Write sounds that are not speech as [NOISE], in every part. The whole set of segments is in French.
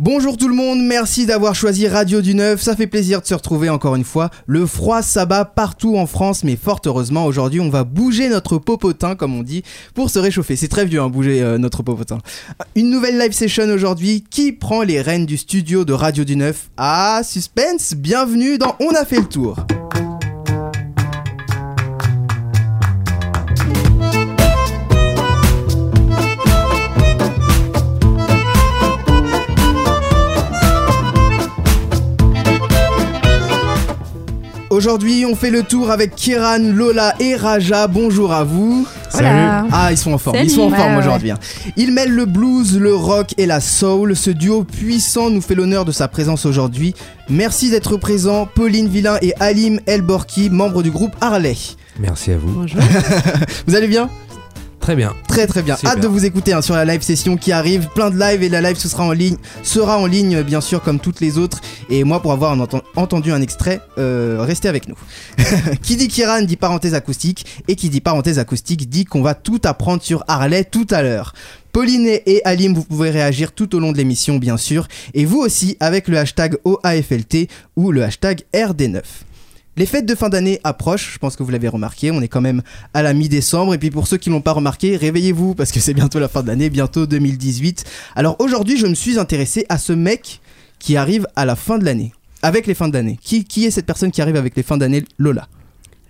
Bonjour tout le monde, merci d'avoir choisi Radio du Neuf, ça fait plaisir de se retrouver encore une fois. Le froid s'abat partout en France, mais fort heureusement aujourd'hui on va bouger notre popotin comme on dit pour se réchauffer. C'est très vieux hein, bouger euh, notre popotin. Une nouvelle live session aujourd'hui, qui prend les rênes du studio de Radio du Neuf? Ah, suspense, bienvenue dans On a fait le tour. Aujourd'hui, on fait le tour avec Kiran, Lola et Raja. Bonjour à vous. Salut. Ah, ils sont en forme. Salut. Ils sont en Ouais, forme ouais. aujourd'hui. hein. Ils mêlent le blues, le rock et la soul. Ce duo puissant nous fait l'honneur de sa présence aujourd'hui. Merci d'être présents, Pauline Villain et Alim Elborki, membres du groupe Harley. Merci à vous. Bonjour. [LAUGHS] Vous allez bien? Très bien. Très très bien. Super. Hâte de vous écouter hein, sur la live session qui arrive. Plein de live et la live ce sera en ligne, sera en ligne bien sûr comme toutes les autres. Et moi pour avoir en enten- entendu un extrait, euh, restez avec nous. [LAUGHS] qui dit Kiran dit parenthèse acoustique et qui dit parenthèse acoustique dit qu'on va tout apprendre sur Harley tout à l'heure. Pauline et Alim, vous pouvez réagir tout au long de l'émission bien sûr. Et vous aussi avec le hashtag OAFLT ou le hashtag RD9. Les fêtes de fin d'année approchent, je pense que vous l'avez remarqué, on est quand même à la mi-décembre et puis pour ceux qui l'ont pas remarqué, réveillez-vous parce que c'est bientôt la fin de l'année, bientôt 2018. Alors aujourd'hui, je me suis intéressé à ce mec qui arrive à la fin de l'année. Avec les fins d'année. Qui est cette personne qui arrive avec les fins d'année Lola?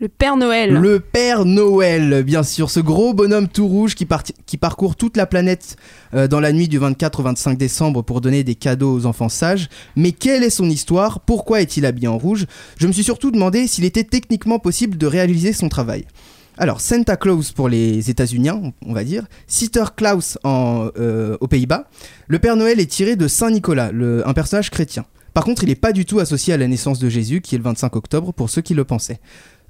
Le Père Noël. Le Père Noël, bien sûr, ce gros bonhomme tout rouge qui, parcourt toute la planète euh, dans la nuit du 24 au 25 décembre pour donner des cadeaux aux enfants sages. Mais quelle est son histoire? Pourquoi est-il habillé en rouge? Je me suis surtout demandé s'il était techniquement possible de réaliser son travail. Alors, Santa Claus pour les États-Unis, on va dire, Sitter Klaus en, euh, aux Pays-Bas. Le Père Noël est tiré de Saint Nicolas, un personnage chrétien. Par contre, il n'est pas du tout associé à la naissance de Jésus, qui est le 25 octobre, pour ceux qui le pensaient.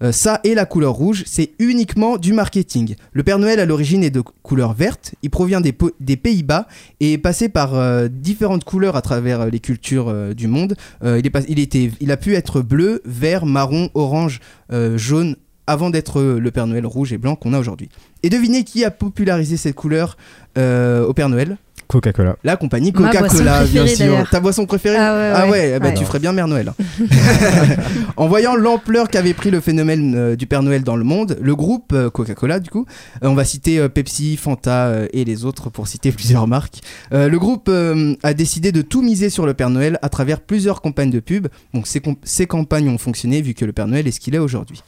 Euh, ça et la couleur rouge, c'est uniquement du marketing. Le Père Noël à l'origine est de couleur verte, il provient des, Pays-Bas et est passé par euh, différentes couleurs à travers euh, les cultures du monde. Il, a pu être bleu, vert, marron, orange, jaune, avant d'être le Père Noël rouge et blanc qu'on a aujourd'hui. Et devinez qui a popularisé cette couleur au Père Noël? Coca-Cola. La compagnie Coca-Cola, bien sûr. Ta boisson préférée Ah ouais, ouais. ben, Ouais. tu ferais bien Mère Noël. [LAUGHS] [LAUGHS] en voyant l'ampleur qu'avait pris le phénomène euh, du Père Noël dans le monde, le groupe euh, Coca-Cola, du coup, euh, on va citer euh, Pepsi, Fanta euh, et les autres pour citer [LAUGHS] plusieurs marques. Euh, le groupe euh, a décidé de tout miser sur le Père Noël à travers plusieurs campagnes de pub. Donc ces, ces campagnes ont fonctionné vu que le Père Noël est ce qu'il est aujourd'hui.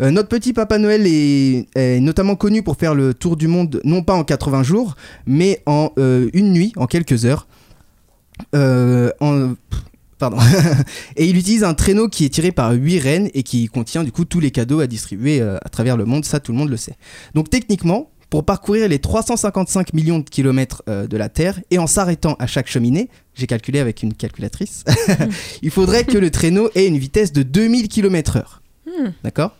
Euh, notre petit Papa Noël est, est notamment connu pour faire le tour du monde, non pas en 80 jours, mais en euh, une nuit, en quelques heures. Euh, en- Pardon. [LAUGHS] et il utilise un traîneau qui est tiré par 8 rennes et qui contient du coup tous les cadeaux à distribuer à travers le monde, ça tout le monde le sait. Donc techniquement, pour parcourir les 355 millions de kilomètres de la Terre et en s'arrêtant à chaque cheminée, j'ai calculé avec une calculatrice, [LAUGHS] il faudrait que le traîneau ait une vitesse de 2000 km/h. Hmm. D'accord?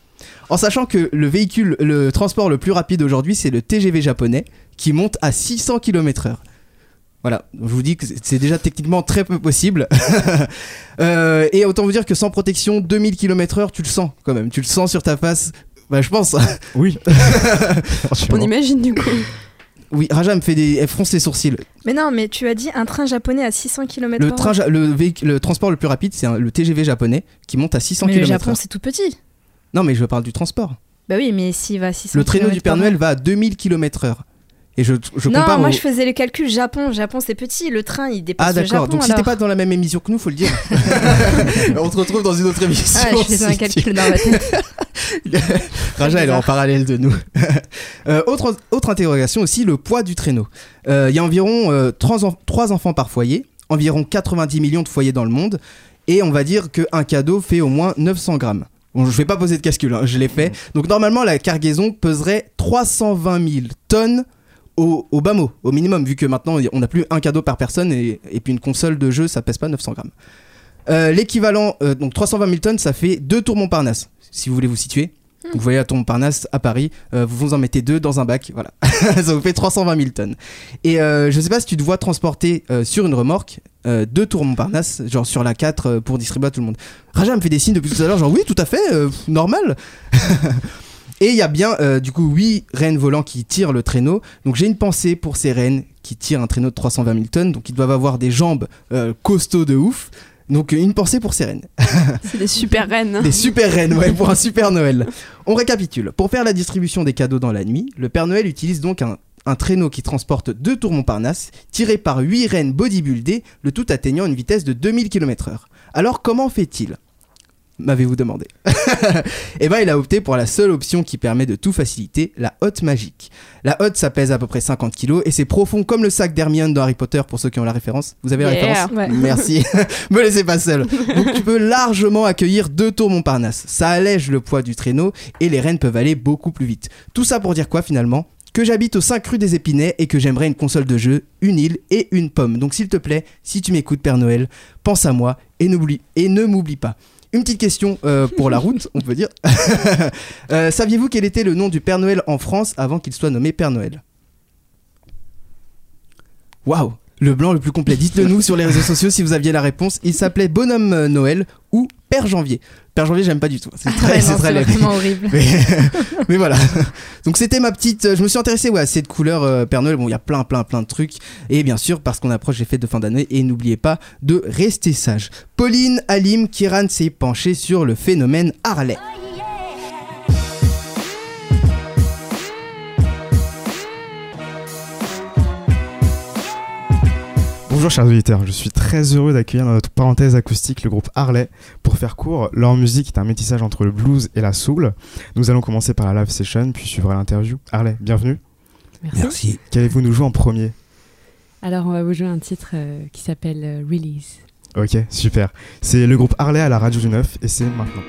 En sachant que le véhicule, le transport le plus rapide aujourd'hui, c'est le TGV japonais qui monte à 600 km/h. Voilà, je vous dis que c'est- déjà techniquement très peu possible. [LAUGHS] Euh, et autant vous dire que sans protection, 2000 km/h, tu le sens quand même. Tu le sens sur ta face. Bah, je pense. [LAUGHS] Oui. [LAUGHS] On imagine du coup. oui, Raja me fait des. Elle fronce les sourcils. Mais non, mais tu as dit un train japonais à 600 km Le, train, ja- le, véhic- le transport le plus rapide, c'est un- le TGV japonais qui monte à 600 Mais le km/h. Japon, c'est tout petit. Non, mais je parle du transport. Bah oui, mais s'il va à 600 Le traîneau du Père Noël va à 2000 km/h. Et je, je Non, compare. moi au- je faisais le calcul Japon. Japon, c'est petit. Le train, il dépasse Ah d'accord, donc si t'es alors. pas dans la même émission que nous, faut le dire. [LAUGHS] On se retrouve dans une autre émission. Ah, je faisais un calcul dans ma tête. [LAUGHS] Raja, elle est en parallèle de nous. [LAUGHS] Euh, autre, autre interrogation aussi, le poids du traîneau. Euh, Il y a environ 3, enfants par foyer, environ 90 millions de foyers dans le monde, et on va dire qu'un cadeau fait au moins 900 grammes. Bon, je vais pas poser de cascule, hein, je l'ai fait. Donc normalement, la cargaison peserait 320 000 tonnes au, au bas mot, au minimum, vu que maintenant on n'a plus un cadeau par personne et, et puis une console de jeu, ça pèse pas 900 grammes. Euh, L'équivalent, euh, donc 320 000 tonnes, ça fait deux tours Montparnasse, si vous voulez vous situer. Vous voyez tour Montparnasse à Paris, euh, vous vous en mettez deux dans un bac, voilà. [LAUGHS] ça vous fait 320 000 tonnes. Et euh, je sais pas si tu te vois transporter euh, sur une remorque euh, deux tours Montparnasse, genre sur la 4 euh, pour distribuer à tout le monde. Raja me fait des signes depuis tout à l'heure, genre oui, tout à fait, normal. [LAUGHS] Et il y a bien, du coup, 8 rennes volants qui tirent le traîneau. Donc j'ai une pensée pour ces rennes qui tirent un traîneau de 320 000 tonnes. Donc ils doivent avoir des jambes costauds de ouf. Donc une pensée pour ces [LAUGHS] rennes. C'est des super reines. Des super rennes, ouais, pour un super Noël. On récapitule. Pour faire la distribution des cadeaux dans la nuit, le Père Noël utilise donc un, un traîneau qui transporte deux tours Montparnasse, tiré par 8 rennes bodybuildées, le tout atteignant une vitesse de 2000 km/h. Alors comment fait-il? M'avez-vous demandé. [LAUGHS] Eh ben, il a opté pour la seule option qui permet de tout faciliter, la hotte magique. La hotte, ça pèse à peu près 50 kg et c'est profond comme le sac d'Hermione dans Harry Potter pour ceux qui ont la référence. Vous avez la Yeah. référence Ouais. Merci. [LAUGHS] Me laissez pas seul. Donc tu peux largement accueillir deux tours Montparnasse. Ça allège le poids du traîneau et les rennes peuvent aller beaucoup plus vite. Tout ça pour dire quoi finalement? Que j'habite au 5 rue des Épinets et que j'aimerais une console de jeu, une île et une pomme. Donc s'il te plaît, si tu m'écoutes Père Noël, pense à moi et, n'oublie- et ne m'oublie pas. Une petite question euh, pour la route, on peut dire. [LAUGHS] Euh, Saviez-vous quel était le nom du Père Noël en France avant qu'il soit nommé Père Noël? Waouh Le blanc le plus complet. Dites-le nous sur les réseaux sociaux si vous aviez la réponse. Il s'appelait Bonhomme Noël ou Père Janvier. Père Janvier, j'aime pas du tout. C'est très, Ouais, c'est non, très c'est laid. vraiment horrible. [LAUGHS] Mais, mais voilà. Donc c'était ma petite. euh, Je me suis intéressé ouais, à cette couleur euh, Père Noël. Bon, il y a plein, plein, plein de trucs. Et bien sûr, parce qu'on approche les fêtes de fin d'année. Et n'oubliez pas de rester sage. Pauline Alim Kiran s'est penchée sur le phénomène Harley. Bonjour chers auditeurs, je suis très heureux d'accueillir dans notre parenthèse acoustique le groupe Harley. Pour faire court, leur musique est un métissage entre le blues et la soul. Nous allons commencer par la live session, puis suivra l'interview. Harley, bienvenue. Merci. Merci. Qu'allez-vous nous jouer en premier? Alors, on va vous jouer un titre euh, qui s'appelle euh, Release. Ok, super. C'est le groupe Harley à la radio du 9 et c'est maintenant.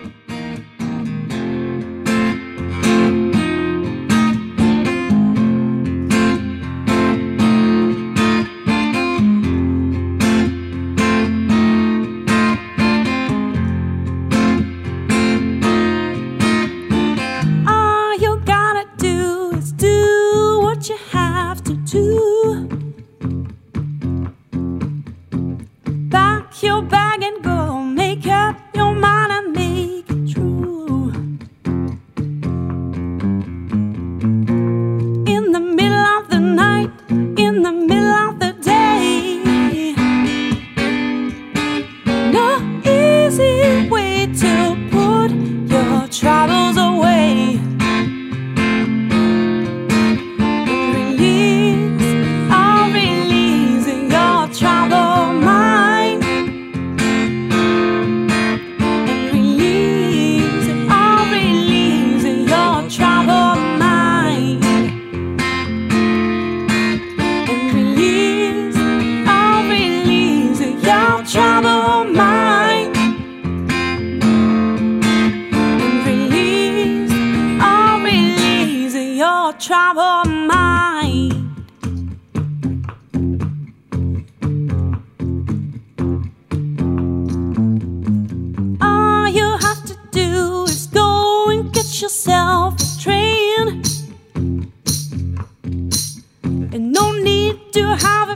To have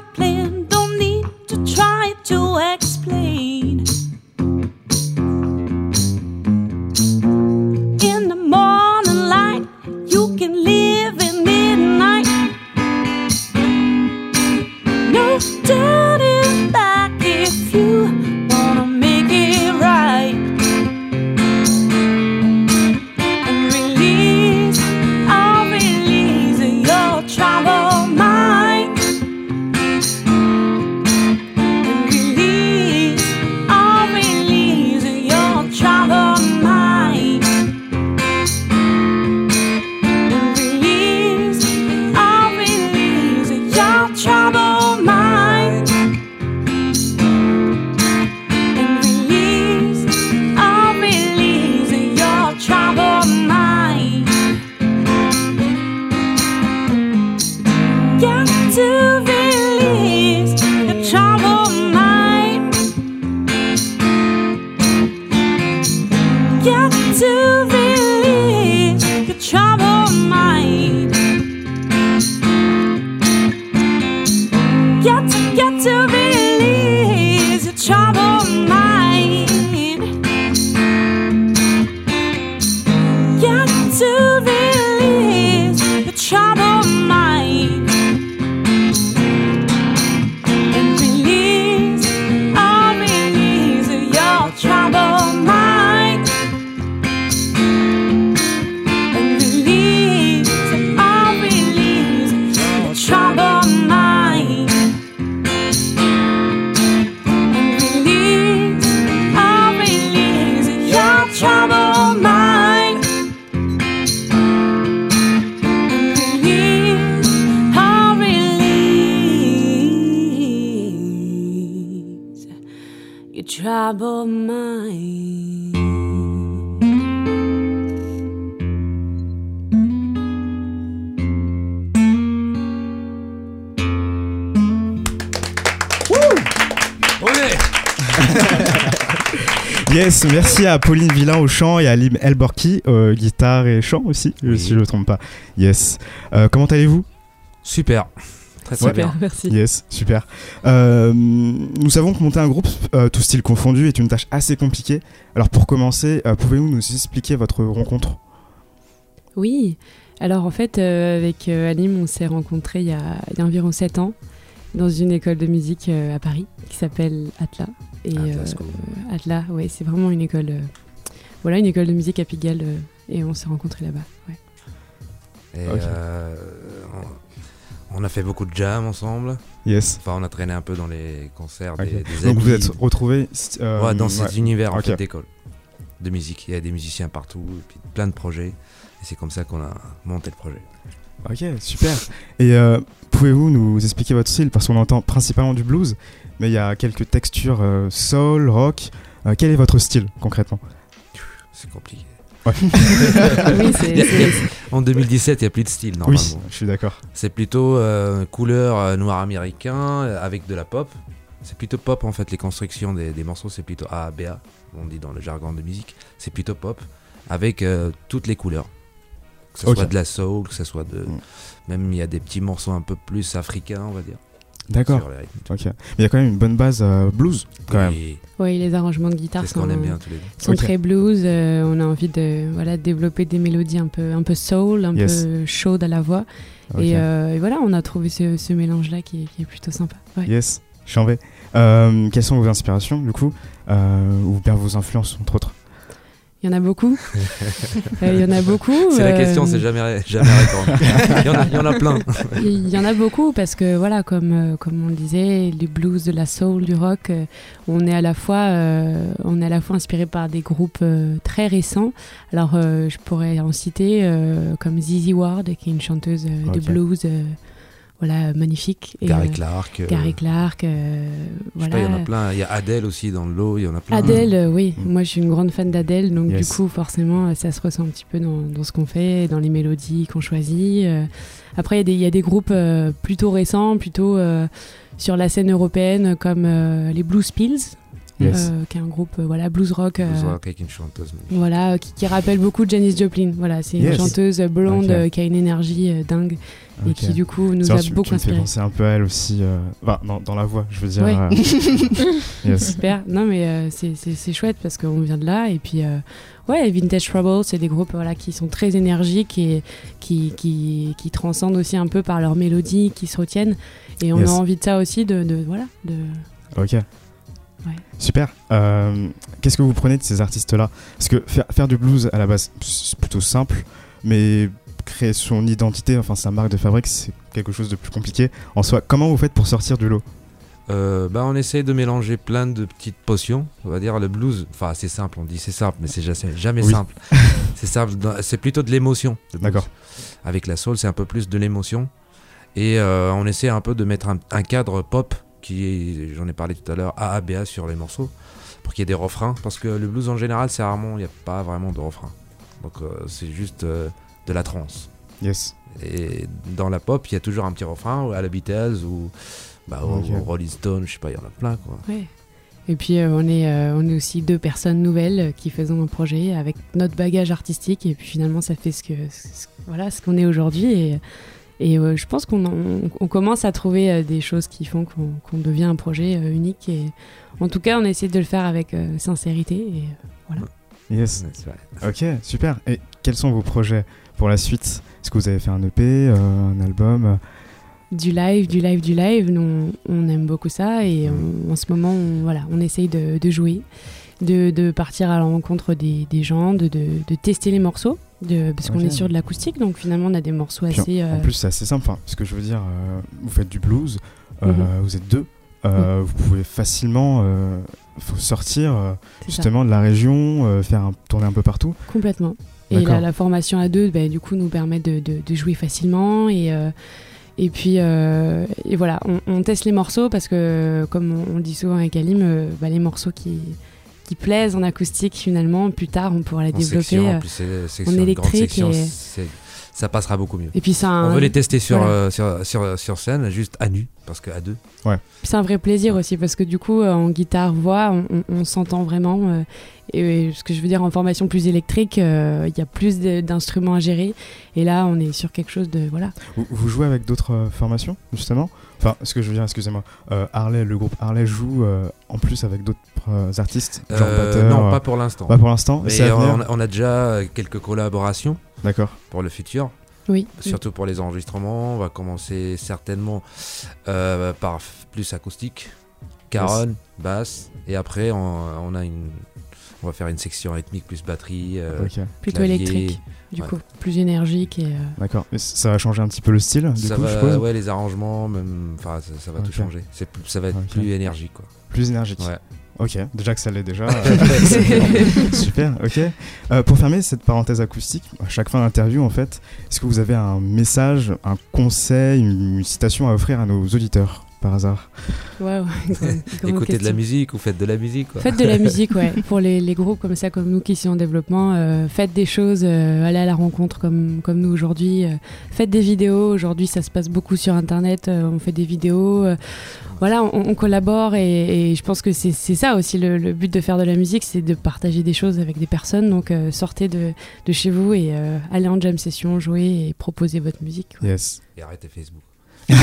release troubled [LAUGHS] mind. Yes, merci à Pauline Villain au chant et à Lim Elborki, euh, guitare et chant aussi, Oui. si je ne me trompe pas. Yes. Euh, comment allez-vous? Super. Très bien. merci. Yes, super. Euh, nous savons que monter un groupe, euh, tout style confondu, est une tâche assez compliquée. Alors pour commencer, euh, pouvez-vous nous expliquer votre rencontre? Oui, alors en fait, euh, avec euh, Alim, on s'est rencontrés il y, a, il y a environ 7 ans dans une école de musique euh, à Paris qui s'appelle Atla. Et, Atlas euh, Atla, ouais, c'est vraiment une école, euh, voilà, une école de musique à Pigalle euh, et on s'est rencontrés là-bas. ouais. Et, Ok. euh, on, a fait beaucoup de jam ensemble. Yes. Enfin, on a traîné un peu dans les concerts Ok. des, des Donc vous amis. êtes retrouvés euh, Ouais, dans cet ouais. univers en fait, d'école de musique. Il y a des musiciens partout, et puis plein de projets. Et c'est comme ça qu'on a monté le projet. Ok, super. Et euh, pouvez-vous nous expliquer votre style? Parce qu'on entend principalement du blues, mais il y a quelques textures euh, soul, rock. Euh, quel est votre style concrètement? C'est compliqué. [LAUGHS] oui, En 2017, il n'y a plus de style normalement. Oui, je suis d'accord. C'est plutôt euh, couleur euh, noir américain euh, avec de la pop. C'est plutôt pop en fait, les constructions des, des morceaux, c'est plutôt A, B, A, on dit dans le jargon de musique. C'est plutôt pop avec euh, toutes les couleurs. Que ce soit de la soul, que ce soit de. Mm. Même il y a des petits morceaux un peu plus africains, on va dire. D'accord. sur les rythmes et tout. Ok. Mais il y a quand même une bonne base euh, blues, quand même. Oui, les arrangements de guitare sont, qu'on aime bien tous les deux. sont Ok. très blues. euh, on a envie de, voilà, de développer des mélodies un peu, un peu soul, un Yes. peu chaudes à la voix. Et, euh, et voilà, on a trouvé ce, ce mélange-là qui, est- qui est plutôt sympa. Ouais. Yes, Chambé. Euh, quelles sont vos inspirations, du coup euh, Ou bien vos influences, entre autres? Il y en a beaucoup. [LAUGHS] Euh, Il y en a beaucoup. C'est la euh, question, c'est jamais, jamais répondre. [LAUGHS] il, y en a, il y en a plein. Il y en a beaucoup parce que voilà, comme, euh, comme on le disait, les blues, de la soul, du rock, euh, on est à la fois, euh, on est à la fois inspiré par des groupes euh, très récents. Alors, euh, je pourrais en citer euh, comme Zizi Ward, qui est une chanteuse euh, de blues, euh, voilà, magnifique. Et, Gary euh, Clark. euh, Gary Clark, euh, je sais voilà. pas, il y en a plein. Il y a Adele aussi dans le lot, il y en a plein. Adèle, euh, oui, Mm. moi je suis une grande fan d'Adèle, donc Yes. du coup forcément ça se ressent un petit peu dans, dans ce qu'on fait, dans les mélodies qu'on choisit. Après il y a des- il y, a des groupes euh, plutôt récents, plutôt euh, sur la scène européenne comme euh, les Blues Pills, Yes. euh, qui est un groupe euh, voilà blues rock. euh, Blues rock avec une chanteuse. magnifique. voilà, euh, qui, qui rappelle beaucoup Janis Joplin. Voilà, c'est Yes. une chanteuse blonde euh, qui a une énergie euh, dingue et qui du coup nous a beaucoup tu me fais inspiré. penser un peu à elle aussi. euh, Enfin, dans, dans la voix, je veux dire. Ouais. euh, [LAUGHS] yes. Super. Non, mais euh, c'est- chouette parce qu'on vient de là. Et puis, euh, ouais, Vintage Trouble, c'est des groupes voilà, qui sont très énergiques et qui, qui, qui transcendent aussi un peu par leur mélodie, qui se retiennent. Et on Yes. a envie de ça aussi, de, de voilà, de. Ok. Super. Euh, Qu'est-ce que vous prenez de ces artistes-là? Parce que faire, faire du blues à la base, c'est plutôt simple, mais créer son identité, enfin sa marque de fabrique, c'est quelque chose de plus compliqué. En soi, comment vous faites pour sortir du lot? Euh, bah, on essaye de mélanger plein de petites potions. On va dire le blues. Enfin, c'est simple, on dit c'est simple, mais c'est ja- c'est jamais Oui. simple. [LAUGHS] c'est simple, c'est plutôt de l'émotion. D'accord. Avec la soul, c'est un peu plus de l'émotion. Et euh, on essaie un peu de mettre un, un cadre pop j'en ai parlé tout à l'heure, AABA sur les morceaux, pour qu'il y ait des refrains. Parce que le blues en général, c'est rarement, il n'y a pas vraiment de refrain. Donc euh, c'est juste euh, de la trance. Yes. Et dans la pop, il y a toujours un petit refrain, ou à la Beatles ou bah, Rolling Stone, je sais pas, il y en a plein quoi. Ouais. Et puis, euh, on, est, euh, on est aussi deux personnes nouvelles qui faisons un projet avec notre bagage artistique. Et puis, finalement, ça fait ce que ce- voilà, ce qu'on est aujourd'hui. Et, et euh, je pense qu'on on, on commence à trouver euh, des choses qui font qu'on devient un projet euh, unique. Et en tout cas, on essaie de le faire avec euh, sincérité. Et, euh, voilà. Yes. Ouais, c'est vrai. Ok, super. Et quels sont vos projets pour la suite? Est-ce que vous avez fait un EP, euh, un album? Du live, du live, du live. Nous, on, on aime beaucoup ça et on- en ce moment, on, voilà, on essaye de, de jouer, de, de partir à la rencontre des, des gens, de, de, de tester les morceaux, de, parce qu'on est sur de l'acoustique, donc finalement, on a des morceaux Puis assez. en, en euh, plus, c'est assez simple. Enfin, ce que je veux dire, euh, vous faites du blues, euh, Mhm. vous êtes deux. euh, Vous pouvez facilement faut sortir ça, justement de la région, faire un, tourner un peu partout. complètement. Et la, formation à deux, bah, du coup, nous permet de, de, de jouer facilement et. Et puis, euh, et voilà, on, on teste les morceaux parce que, comme on, on le dit souvent avec Alim, euh, bah, les morceaux qui, qui plaisent en acoustique, finalement, plus tard, on pourra les En développer. section, euh, en plus, grande électrique section, et- ça passera beaucoup mieux. Et puis, c'est On un, veut les tester sur, voilà. euh, sur, sur, sur scène, juste à nu, parce qu'à deux. c'est un vrai plaisir aussi parce que du coup, euh, en guitare-voix, on, on- on s'entend vraiment. euh, et, et ce que je veux dire, en formation plus électrique, euh, il y a plus d'instruments à gérer. Et là, on est sur quelque chose de. Voilà. Vous, vous jouez avec d'autres euh, formations, justement? Enfin, ce que je veux dire, excusez-moi, euh, Harley, le groupe Harley joue euh, en plus avec d'autres euh, artistes genre Euh, non, pas pour l'instant. pas pour l'instant, Mais on, a déjà quelques collaborations D'accord. pour le futur, Oui. surtout pour les enregistrements. On va commencer certainement euh, par plus acoustique, caronne, basse, et après on, on a une, on va faire une section rythmique plus batterie. euh, Ok, Plutôt clavier. électrique, du ouais. coup. Plus énergique. Et, euh, d'accord. Ça va changer un petit peu le style, du ça coup, je va, suppose? ouais, les arrangements, même, enfin, ça, ça va tout changer. C'est plus- ça va être plus énergique, quoi. Plus énergique. Ouais. Ok, déjà que ça l'est déjà. euh, [LAUGHS] [LAUGHS] Super, ok. Euh, pour fermer cette parenthèse acoustique, à chaque fin d'interview, en fait, est-ce que vous avez un message, un conseil, une citation à offrir à nos auditeurs, par hasard [LAUGHS] Écoutez de la musique ou faites de la musique, quoi. Faites de la musique, ouais. [LAUGHS] Pour les, les groupes comme ça, comme nous qui sont en développement, euh, faites des choses, euh, allez à la rencontre comme, comme nous aujourd'hui. euh, faites des vidéos. Aujourd'hui, ça se passe beaucoup sur Internet. euh, on fait des vidéos. euh, voilà, on, on collabore et, et je pense que c'est c'est ça aussi le, le but de faire de la musique, c'est de partager des choses avec des personnes. Donc euh, sortez de, de chez vous et euh, allez en jam session, jouez et proposez votre musique. quoi. Yes. Et arrêtez Facebook. [LAUGHS]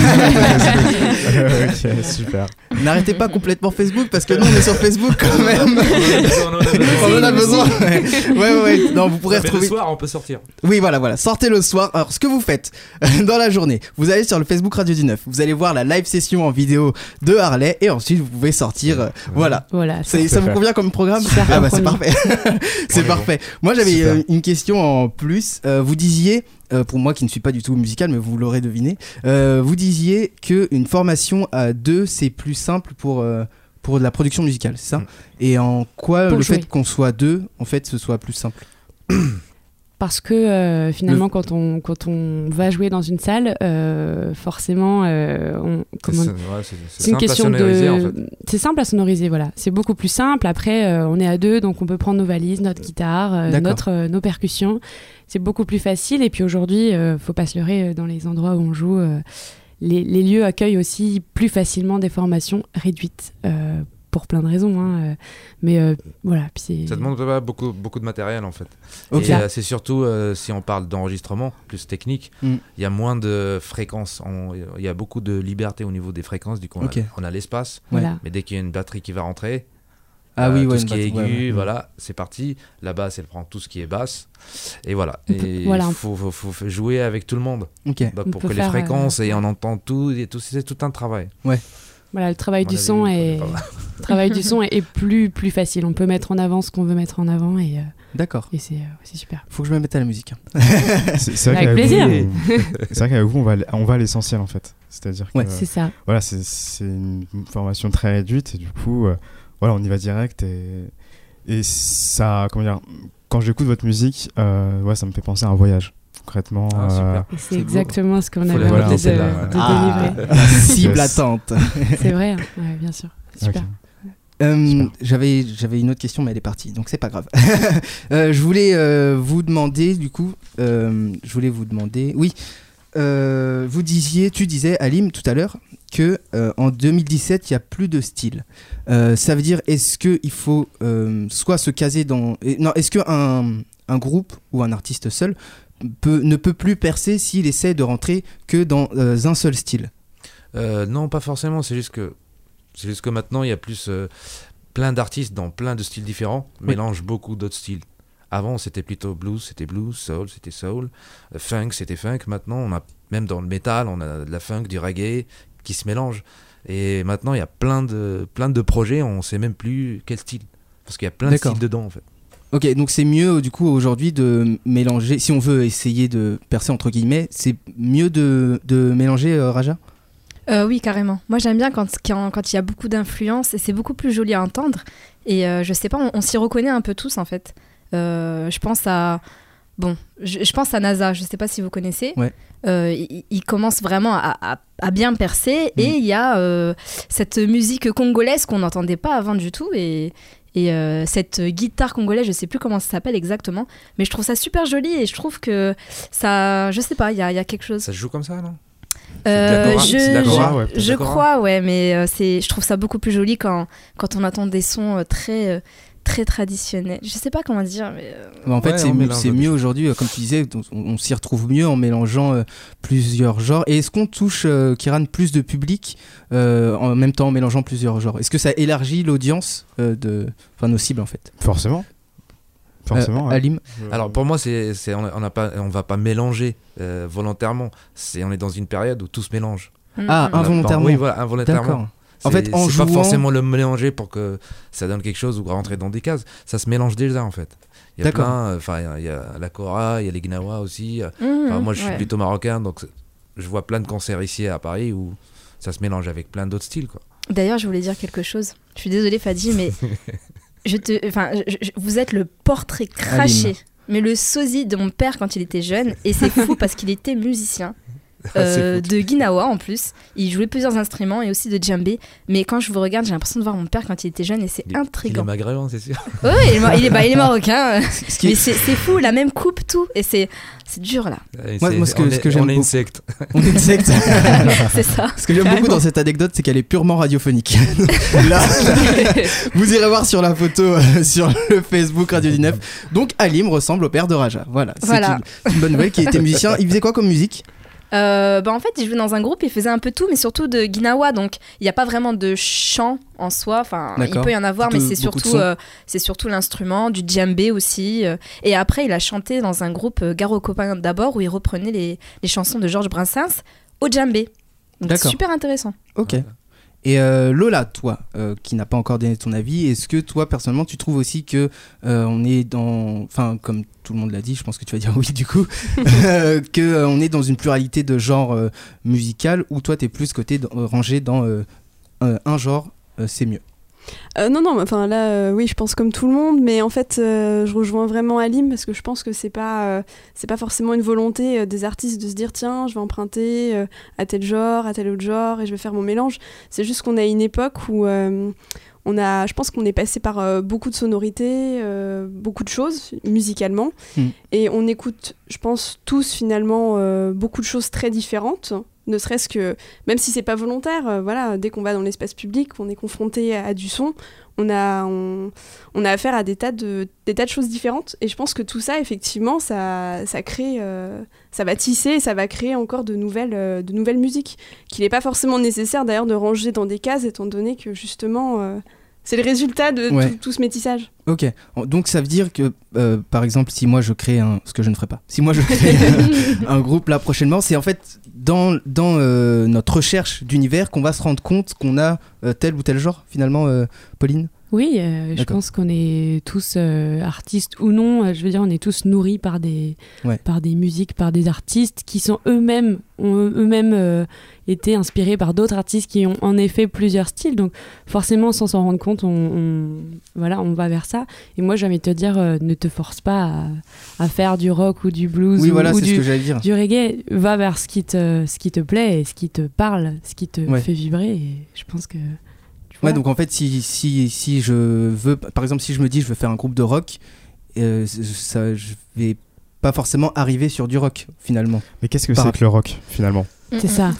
ok, super. N'arrêtez pas complètement Facebook parce que nous on est sur Facebook quand même. on en a besoin. Ouais, ouais, ouais. Non, vous pourrez Mais le retrouver. soir, on peut sortir. Oui, voilà, voilà. Sortez le soir. Alors, ce que vous faites dans la journée, vous allez sur le Facebook Radio du 9. Vous allez voir la live session en vidéo de Harley et ensuite vous pouvez sortir. euh, Voilà. Voilà. Ça- ça vous convient comme programme Super Ah bah c'est parfait. [LAUGHS] c'est parfait. Moi j'avais euh, une question en plus. Euh, vous disiez, euh, pour moi qui ne suis pas du tout musical, mais vous l'aurez deviné, euh, vous disiez que une formation à deux c'est plus simple pour euh, pour de la production musicale, c'est ça? Mm. Et en quoi Pour le jouer. fait qu'on soit deux, en fait, ce soit plus simple? [COUGHS] Parce que euh, finalement, quand, on, quand on va jouer dans une salle, euh, forcément, euh, on, comment- C'est une question en de. fait. C'est simple à sonoriser, voilà. C'est beaucoup plus simple. Après, on est à deux, donc on peut prendre nos valises, notre guitare, notre, nos percussions. C'est beaucoup plus facile. Et puis aujourd'hui, faut pas se leurrer, dans les endroits où on joue, les, les lieux accueillent aussi plus facilement des formations réduites. Pour plein de raisons, hein, euh, mais euh, voilà. puis Ça demande pas beaucoup, beaucoup de matériel en fait. Ok. Et euh, c'est surtout euh, si on parle d'enregistrement plus technique, il Mm. y a moins de fréquences. Il y a beaucoup de liberté au niveau des fréquences. Du coup, on a- l'espace. Voilà. Mais dès qu'il y a une batterie qui va rentrer, Ah euh, oui, tout ouais, ce qui est aigu, ouais, ouais. voilà, c'est parti. La basse, elle prend tout ce qui est basse. Et voilà. Il faut, faut- faut jouer avec tout le monde Ok. Donc, On pour que les fréquences euh, et on entend tout. Et tout c'est tout un travail. Voilà, [LAUGHS] le travail du son est, travail du son est, plus plus facile. On peut mettre en avant ce qu'on veut mettre en avant et, euh, D'accord. et c'est euh, c'est super. Faut que je me mette à la musique. hein. [LAUGHS] C'est c'est vrai Avec plaisir. vous, [LAUGHS] c'est vrai qu'avec vous, on va, à- on va à l'essentiel en fait. C'est-à-dire que Ouais, C'est ça. voilà, c'est c'est une formation très réduite et du coup, euh, voilà, on y va direct et, et ça, comment dire, quand j'écoute votre musique, euh, ouais, ça me fait penser à un voyage. Concrètement, Ah, euh, C'est beau. exactement ce qu'on avait envie de. Ah. délivrer. La [LAUGHS] cible attente. [LAUGHS] C'est vrai, hein. ouais, bien sûr. Super. Euh, j'avais j'avais une autre question mais elle est partie donc c'est pas grave. [LAUGHS] Euh, je voulais euh, vous demander du coup euh, je voulais vous demander oui euh, vous disiez tu disais Alim tout à l'heure que euh, en 2017 il y a plus de style. Euh, ça veut dire est-ce que il faut euh, soit se caser dans non est-ce que un, un groupe ou un artiste seul peut, ne peut plus percer s'il essaie de rentrer que dans euh, un seul style. Euh, non, pas forcément. C'est juste que c'est juste que maintenant il y a plus euh, plein d'artistes dans plein de styles différents, Oui. mélangent beaucoup d'autres styles. Avant, c'était plutôt blues, c'était blues, soul, c'était soul, funk, c'était funk. Maintenant, on a même dans le métal, on a de la funk, du reggae qui se mélangent. Et maintenant, il y a plein de plein de projets, on sait même plus quel style parce qu'il y a plein de styles dedans en fait. Ok, donc c'est mieux du coup aujourd'hui de mélanger, si on veut essayer de percer entre guillemets, c'est mieux de, de mélanger euh, Raja? Euh, oui, carrément. Moi, j'aime bien quand quand quand il y a beaucoup d'influence et c'est beaucoup plus joli à entendre. Et euh, je sais pas, on, on s'y reconnaît un peu tous en fait. Euh, je pense à bon, je, je pense à NASA, je sais pas si vous connaissez. Ouais. Euh, il, il commence vraiment à, à- à bien percer et Mhm. il y a euh, cette musique congolaise qu'on n'entendait pas avant du tout et, et euh, cette guitare congolaise, je sais plus comment ça s'appelle exactement, mais je trouve ça super joli et je trouve que ça, je sais pas, il y a, y a quelque chose. Ça se joue comme ça, non? Euh, je, ouais, je crois, ouais, mais euh, c'est, je trouve ça beaucoup plus joli quand, quand on entend des sons très, très traditionnels. Je sais pas comment dire, mais euh, Bah, en fait, Ouais, c'est mieux, aujourd'hui, euh, comme tu disais, on, on s'y retrouve mieux en mélangeant euh, plusieurs genres. Et est-ce qu'on touche, euh, Kiran, plus de public euh, en même temps en mélangeant plusieurs genres? Est-ce que ça élargit l'audience euh, de, enfin nos cibles en fait? Forcément. Forcément. Euh, ouais. Alim? Alors pour moi, c'est, on, on a pas, on va pas mélanger euh, volontairement. C'est, on est dans une période où tout se mélange. Ah, mm, On a- Involontairement. Oui, voilà, involontairement. En fait, en c'est pas jouant- forcément le mélanger pour que ça donne quelque chose ou rentrer dans des cases. Ça se mélange déjà en fait. Il y a euh, enfin il y a- il y, a la Cora, il y a les Gnawa aussi. euh, mm, Enfin, moi, je suis ouais. plutôt marocain, donc je vois plein de concerts ici à Paris où ça se mélange avec plein d'autres styles. Quoi. D'ailleurs, je voulais dire quelque chose. Je suis désolée, Fadi, mais [LAUGHS] je te, enfin, vous êtes le portrait craché, mais le sosie de mon père quand il était jeune, et c'est fou parce qu'il était musicien. [LAUGHS] euh, C'est fou. de Ginawa en plus. Il jouait plusieurs instruments et aussi de djembé. Mais quand je vous regarde, j'ai l'impression de voir mon père quand il était jeune et c'est est- Il est intriguant. maghrébin, c'est sûr. [LAUGHS] Ouais, il il est, bah, il est marocain. euh. [LAUGHS] Ce qui est- Mais c'est c'est fou, la même coupe, tout. Et c'est c'est dur là. Moi- c'est- moi, ce que- on ce est- que j'aime on est une secte. On est une secte. c'est ça. Ce que j'aime beaucoup dans cette anecdote, c'est qu'elle est purement radiophonique. Là, vous irez voir sur la photo euh, sur le Facebook Radio 19. Donc Alim ressemble au père de Raja. Voilà, c'est une bonne nouvelle qui était musicien. Il faisait quoi comme musique? Euh, bah en fait, il jouait dans un groupe, il faisait un peu tout, mais surtout de Ginawa, donc il n'y a pas vraiment de chant en soi. Enfin, il peut y en avoir, mais c'est surtout, euh, c'est surtout l'instrument, du djembé aussi. euh. et après, il a chanté dans un groupe euh, Garo Copain d'abord, où il reprenait les, les chansons de Georges Brassens au djembé. Donc super intéressant. Ok. Et euh, Lola, toi, euh, qui n'a pas encore donné ton avis, est-ce que toi personnellement tu trouves aussi que euh, on est dans, enfin comme tout le monde l'a dit, je pense que tu vas dire [LAUGHS] oui du coup, [LAUGHS] que on est dans une pluralité de genres musical ou toi t'es plus côté rangé dans un, genre, c'est mieux? Euh, non, non, enfin là, euh, oui, je pense comme tout le monde, mais en fait, euh, je rejoins vraiment Alim parce que je pense que c'est pas, c'est pas forcément une volonté des artistes de se dire tiens, je vais emprunter à tel genre, à tel autre genre et je vais faire mon mélange. C'est juste qu'on a une époque où on a, je pense qu'on est passé par euh, beaucoup de sonorités, euh, beaucoup de choses musicalement, Mm. et on écoute, je pense tous finalement euh, beaucoup de choses très différentes. Ne serait-ce que, même si c'est pas volontaire, euh, voilà, dès qu'on va dans l'espace public, on est confronté à, du son, on a, on, a affaire à des tas, de, des tas de choses différentes. Et je pense que tout ça, effectivement, ça, ça crée, euh, ça va tisser, et ça va créer encore de nouvelles, euh, de nouvelles musiques, qu'il n'est pas forcément nécessaire d'ailleurs de ranger dans des cases, étant donné que justement, c'est le résultat de Ouais. tout, tout ce métissage. Ok, donc ça veut dire que, euh, par exemple, si moi je crée un, ce que je ne ferai pas, si moi je crée [LAUGHS] un groupe là prochainement, c'est en fait dans, dans euh, notre recherche d'univers qu'on va se rendre compte qu'on a euh, tel ou tel genre finalement, Pauline? Oui, euh, je pense qu'on est tous euh, artistes ou non. euh, je veux dire, on est tous nourris par des, Ouais. par des musiques, par des artistes qui sont eux-mêmes, ont eux-mêmes été inspirés par d'autres artistes qui ont en effet plusieurs styles. Donc, forcément, sans s'en rendre compte, on, on- voilà, on va vers ça. Et moi, j'ai envie de te dire, ne te force pas à, à faire du rock ou du blues Oui, ou, voilà, ou c'est ce du, que dire. du reggae. Va vers ce qui te, ce qui te plaît et ce qui te parle, ce qui te Ouais. fait vibrer. Et je pense que. Ouais, donc en fait, si, si, si je veux, par exemple, si je me dis je veux faire un groupe de rock, euh, ça, je vais pas forcément arriver sur du rock finalement. Mais qu'est-ce que Par- c'est que le rock finalement? C'est ça.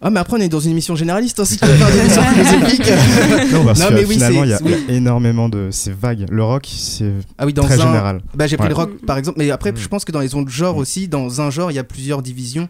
Ah, mais après, on est dans une émission généraliste, hein, [LAUGHS] si tu veux faire des émissions philosophiques. [LAUGHS] Non, parce Non, que mais oui, finalement, c'est- il y a oui. énormément de. C'est vague. Le rock, c'est Ah oui, dans très un. général. Bah, j'ai pris Ouais. le rock par exemple, mais après, Mm. je pense que dans les autres genres Mm. aussi, dans un genre, il y a plusieurs divisions.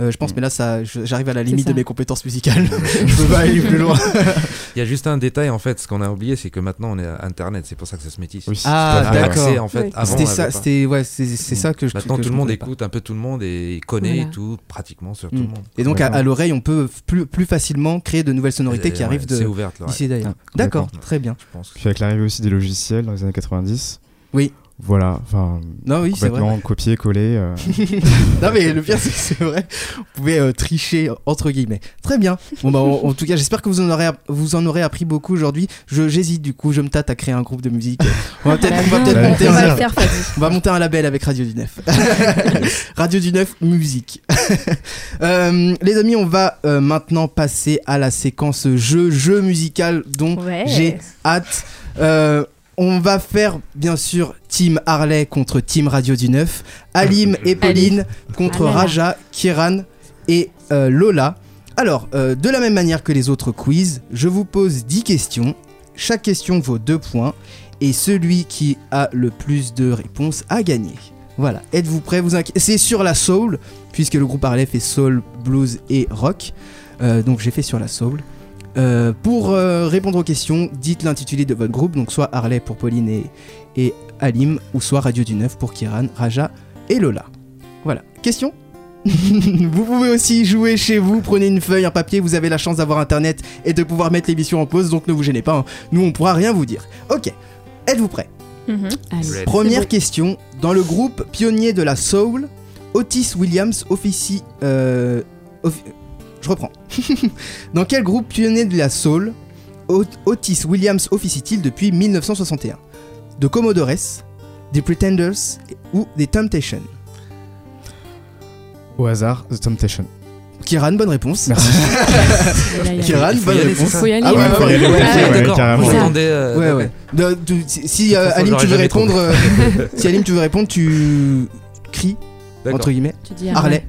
Euh, je pense, Mm. mais là, ça, j'arrive à la limite de mes compétences musicales. [LAUGHS] [LAUGHS] je peux pas aller plus loin. [LAUGHS] Il y a juste un détail en fait, ce qu'on a oublié, c'est que maintenant on est à Internet, c'est pour ça que ça se métisse. Oui, Ah, d'accord. accès, en fait. Oui. Avant, C'était ça, c'était ouais, c'est c'est ça que je Maintenant que tout je le monde pas. écoute un peu tout le monde et connaît Voilà. tout pratiquement sur Mm. tout le monde. Et donc à, l'oreille, on peut plus, plus facilement créer de nouvelles sonorités Et, qui ouais, arrivent C'est de ouverte l'oreille, d'ici d'ailleurs. D'accord, très bien. je pense. Puis avec l'arrivée aussi des logiciels dans les années 90, Oui. Voilà, enfin, Non, oui, c'est vrai. complètement copier-coller. euh. [LAUGHS] Non, mais le pire, c'est que c'est vrai. Vous pouvez euh, tricher, entre guillemets. Très bien. Bon, bah, en, en tout cas, j'espère que vous en aurez, vous en aurez appris beaucoup aujourd'hui. Je- J'hésite, du coup, je me tâte à créer un groupe de musique. On va peut-être monter un, le faire, Fadi. on va monter un label avec Radio du Neuf. [LAUGHS] Radio du Neuf Musique. [LAUGHS] Euh, les amis, on va euh, maintenant passer à la séquence jeu, jeu musical dont Ouais. j'ai hâte. On va faire bien sûr Team Harley contre Team Radio du Neuf, Alim et Pauline contre Ah. Raja, Kieran et euh, Lola. Alors, euh, de la même manière que les autres quiz, je vous pose 10 questions. Chaque question vaut 2 points et celui qui a le plus de réponses a gagné. Voilà, êtes-vous prêts? Vous C'est sur la soul, puisque le groupe Harley fait soul, blues et rock. Euh, donc j'ai fait sur la soul. Euh, pour euh, répondre aux questions, dites l'intitulé de votre groupe, donc soit Harley pour Pauline et, et Alim, ou soit Radio du Neuf pour Kiran, Raja et Lola. Voilà. Question [LAUGHS] Vous pouvez aussi jouer chez vous, prenez une feuille, un papier, vous avez la chance d'avoir internet et de pouvoir mettre l'émission en pause, donc ne vous gênez pas, hein. nous on pourra rien vous dire. Ok, êtes-vous prêts? Mhm. Première bon. question, dans le groupe pionnier de la soul, Otis Williams officie... euh, offi- je reprends. [LAUGHS] dans quel groupe pionnier de la soul Ot- Otis Williams officie-t-il depuis 1961 De Commodores, des Pretenders ou des Temptations? Au hasard, The Temptation. Kiran, bonne réponse. Merci. [LAUGHS] Kiran, Il faut bonne y aller, réponse. Faut y aller. Ah ouais, ouais. faut y aller, ouais. Ouais, d'accord. carrément. Moi, Ça. j'attendais, euh, Ouais, ok. ouais. De- de- si euh, Alim, tu veux jamais répondre, euh, [LAUGHS] si Alim, tu veux répondre, tu cries, entre guillemets, Tu dis Harley.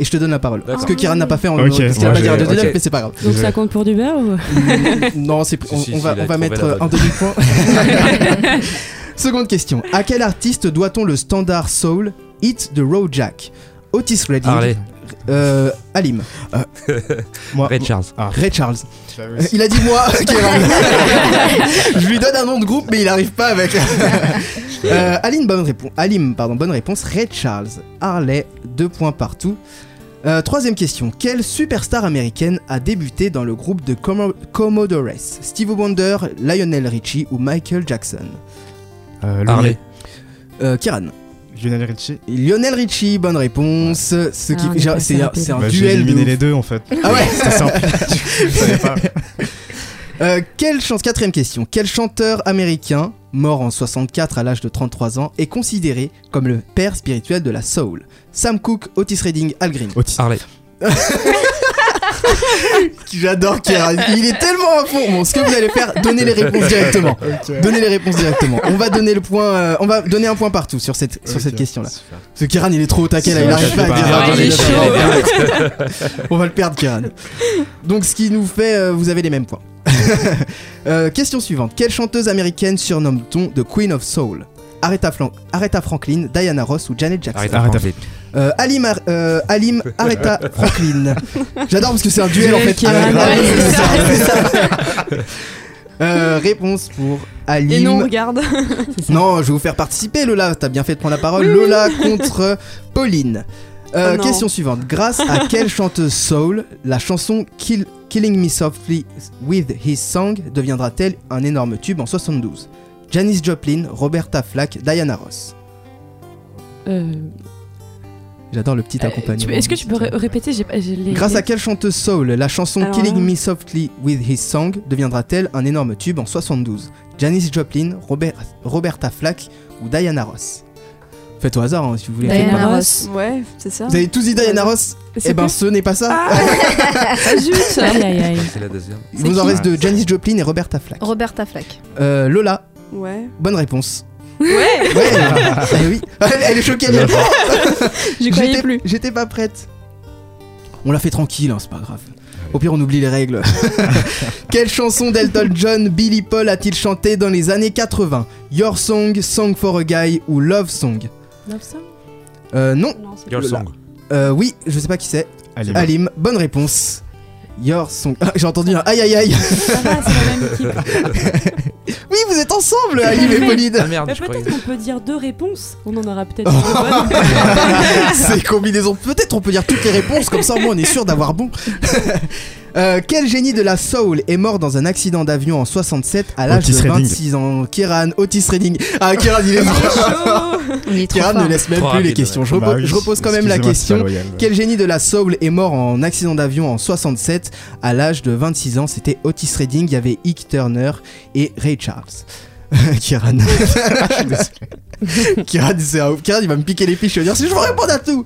Et je te donne la parole. Ce que Kiran n'a pas fait en Ok, parce qu'il a moi, pas dit Radio mais c'est pas grave. Donc ça compte pour du beurre ou non, c'est [LAUGHS] on, Si, si, on va, on mettre euh, un demi-point. [LAUGHS] [LAUGHS] Seconde question. À quel artiste doit-on le standard soul Hit the Road Jack Otis Redding. Harley. Euh, Alim. [LAUGHS] Moi, Red Charles. Ah, Ray Charles. aussi. Il a dit moi, [LAUGHS] Kiran. Je lui donne un nom de groupe, mais il arrive pas avec. [LAUGHS] Euh, Aline, bonne réponse. Alim, pardon, bonne réponse. Ray Charles. Harley, deux points partout. Euh, troisième question. Quelle superstar américaine a débuté dans le groupe de Commo- Commodores? Steve Wonder, Lionel Richie ou Michael Jackson? Euh, Harley. euh, Kiran. Lionel Richie. Lionel Richie, bonne réponse. Ce qui Ah, c'est un, rapide. c'est un Bah, J'ai duel. de éliminé les deux en fait. Ah ouais C'était simple. [LAUGHS] Je savais pas. Euh, quelle chance Quatrième question. Quel chanteur américain, mort en 64 à l'âge de 33 ans, est considéré comme le père spirituel de la soul? Sam Cooke, Otis Redding, Al Green. Otis. Harley. [LAUGHS] J'adore Kieran. Il est tellement à fond. Bon, ce que vous allez faire, donnez les réponses directement. [LAUGHS] Donnez les réponses directement. On va donner le point. euh, on va donner un point partout sur cette sur cette Ok. question-là. Parce que Kieran, il est trop au taquet là. Il arrive pas à dire. Ah, il est. [LAUGHS] On va le perdre, Kieran. Donc, ce qui nous fait, euh, vous avez les mêmes points. [LAUGHS] Euh, question suivante. Quelle chanteuse américaine surnomme-t-on The Queen of Soul? Aretha, Flan- Aretha Franklin, Diana Ross ou Janet Jackson? Arrête Arrête faire. Euh, Alim, [LAUGHS] Ar- euh, Alim Aretha Franklin. J'adore parce que c'est un duel en fait. Ça. [LAUGHS] Euh, réponse pour Alim. Et non, regarde. [LAUGHS] Non, je vais vous faire participer, Lola. T'as bien fait de prendre la parole. Lola contre Pauline. Euh, Oh question suivante. Grâce à quelle chanteuse soul la chanson Kill- Killing Me Softly with His Song deviendra-t-elle un énorme tube en 72 Janis Joplin, Roberta Flack, Diana Ross. Euh, J'adore le petit euh, accompagnement. Est-ce que tu peux ré- répéter les- Grâce à quelle chanteuse soul la chanson Alors Killing là- Me Softly with His Song deviendra-t-elle un énorme tube en 72 Janis Joplin, Robert- Roberta Flack ou Diana Ross? Faites au hasard hein, si vous voulez. Diana Ross. Ouais, c'est ça. Vous avez tous dit Diana Ross? C'est Eh ben ce n'est pas ça. [LAUGHS] Ah, zut Aïe, aïe, aïe. C'est la deuxième. Il vous en reste de Janis Joplin et Roberta Flack. Roberta Flack. Euh, Lola, Ouais. bonne réponse. Ouais, Ouais, eh oui. Elle, est choquée. [LAUGHS] j'y croyais J'étais- plus. J'étais pas prête. On l'a fait tranquille, hein, c'est pas grave. Au pire, on oublie les règles. [LAUGHS] Quelle chanson d'Elton John Billy Paul a-t-il chanté dans les années 80 Your Song, Song for a Guy ou Love Song? Love Song? Euh, non. Non, c'est Girl. Song. Euh, oui, je sais pas qui c'est. Allez, Alim, bonne réponse. Your Song. Ah, J'ai entendu un aïe aïe aïe. Ça va, c'est la même équipe. [LAUGHS] Oui, vous êtes ensemble, Alim et Pauline. Ah merde, je croyais. peut-être qu'on peut dire deux réponses. On en aura peut-être une [LAUGHS] bonne. C'est combinaison. Peut-être on peut dire toutes les réponses, comme ça au moins on est sûr d'avoir bon. Euh, quel génie de la soul est mort dans un accident d'avion en 67 à l'âge Otis de Redding. 26 ans? Kieran, Otis Redding. Ah, Kieran, il est Il est [LAUGHS] trop Kieran fort. ne laisse même Trop plus les questions. Je, Bah oui, je repose quand même la question. ouais. Quel génie de la soul est mort en accident d'avion en 67 à l'âge de 26 ans? C'était Otis Redding, il y avait Ike Turner et Ray Charles. [LAUGHS] Kieran. [LAUGHS] Kieran, c'est un- Kieran, il va me piquer les piches, je vais dire si je veux répondre à tout.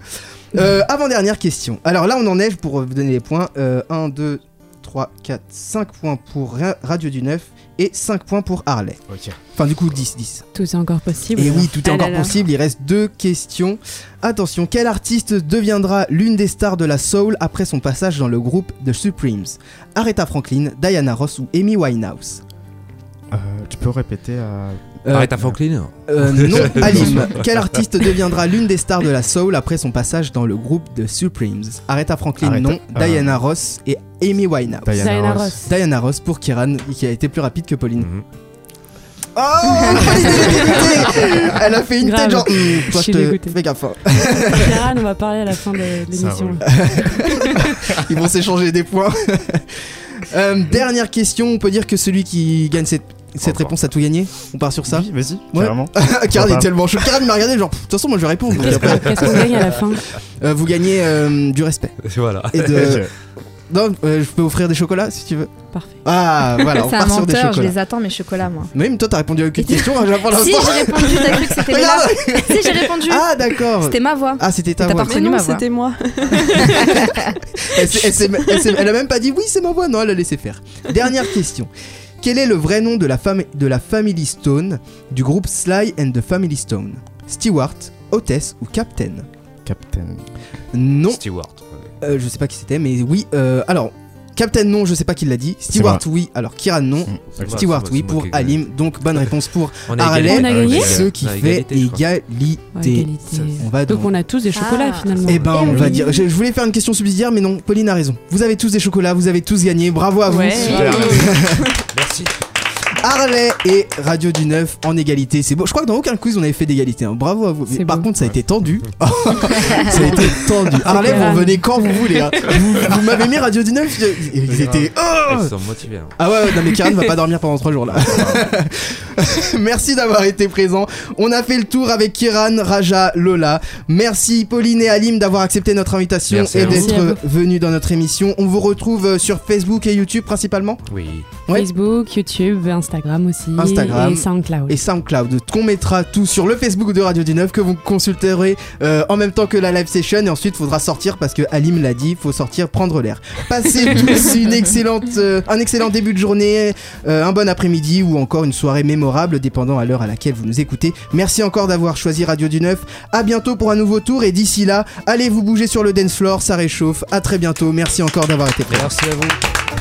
Euh, Avant-dernière question. Alors là, on en est, pour vous donner les points, euh, 1, 2, 3, 4, 5 points pour Ra- Radio du Neuf et 5 points pour Harley. Ok. Enfin, du coup, 10, 10. Tout est encore possible. Et oui, tout est Ah encore là là. possible. Il reste deux questions. Attention, quel artiste deviendra l'une des stars de la soul après son passage dans le groupe The Supremes? Aretha Franklin, Diana Ross ou Amy Winehouse? Euh, tu peux répéter Euh, Arrête à Franklin. euh, [LAUGHS] non, Alim. Quel artiste deviendra l'une des stars de la soul après son passage dans le groupe The Supremes? Aretha Franklin, Aretha- non. euh, Diana Ross et Amy Winehouse. Diana, Diana Ross. Ross. Diana Ross pour Kiran, qui a été plus rapide que Pauline. Mhm. Oh elle a fait une Grave. tête genre. Hum, toi, Je te. Fais gaffe. hein. Kieran, on va parler à la fin de l'émission. [LAUGHS] Ils vont s'échanger des points. [LAUGHS] Euh, dernière question, on peut dire que celui qui gagne cette, cette Encore. réponse a tout gagné On part sur ça Oui, vas-y, Ouais. carrément. [LAUGHS] Karen est tellement chaud. Karen m'a regardé genre, de toute façon moi je vais répondre. Donc Qu'est-ce qu'on gagne à la fin euh, vous gagnez euh, du respect. Voilà. Et de... [LAUGHS] Non, euh, je peux offrir des chocolats si tu veux. Parfait. Ah voilà, on C'est un part sur des menteur, je les attends mes chocolats moi. Mais même toi t'as répondu à aucune question, hein, pour Si j'ai répondu, t'as cru que c'était là Si j'ai répondu. Ah d'accord. C'était ma voix. Ah c'était ta T'as voix. pas Mais reconnu non, ma voix. c'était moi. [LAUGHS] Elle, elle elle a même pas dit oui c'est ma voix, non elle a laissé faire. Dernière question. Quel est le vrai nom de la, fam- de la Family Stone du groupe Sly and the Family Stone? Stewart, Hôtesse ou Captain? Captain. Non, Stewart. euh, je sais pas qui c'était, mais oui. euh, alors, Captain non, je sais pas qui l'a dit. Stewart oui, alors Kiran non. Stewart oui moi pour. Alim. Donc bonne réponse pour Harley, On a gagné ce qui fait égalité. On va Donc donc. on a tous des chocolats Ah. finalement. Eh ben, Eh on va oui. dire. Je, je voulais faire une question subsidiaire, mais non. Pauline a raison. Vous avez tous des chocolats, vous avez tous gagné. Bravo à vous. Ouais. Merci. [LAUGHS] Harley et Radio du Neuf en égalité. C'est beau. Je crois que dans aucun quiz on avait fait d'égalité. hein. Bravo à vous. Mais par beau. contre, ça a été tendu. [LAUGHS] ça a été tendu. Harley, vous revenez quand vous voulez. hein. Vous, vous m'avez mis Radio du Neuf. je- Ils étaient. Oh Ils sont motivés. hein. ah ouais, non mais Karen va pas dormir pendant trois jours là. [LAUGHS] Merci d'avoir été présent. On a fait le tour avec Kiran, Raja, Lola. Merci Pauline et Alim d'avoir accepté notre invitation Merci et d'être venus dans notre émission. On vous retrouve euh, sur Facebook et YouTube principalement? Oui. Ouais. Facebook, YouTube, Instagram aussi. Instagram. Et SoundCloud. et SoundCloud. On mettra tout sur le Facebook de Radio du Neuf que vous consulterez euh, en même temps que la live session et ensuite faudra sortir parce que Alim l'a dit, faut sortir prendre l'air. Passez [LAUGHS] tous une excellente, euh, un excellent début de journée, euh, un bon après-midi ou encore une soirée mémorable dépendant à l'heure à laquelle vous nous écoutez. Merci encore d'avoir choisi Radio du Neuf. À bientôt pour un nouveau tour et d'ici là, allez vous bouger sur le dance floor, ça réchauffe. À très bientôt. Merci encore d'avoir été présent. Merci à vous.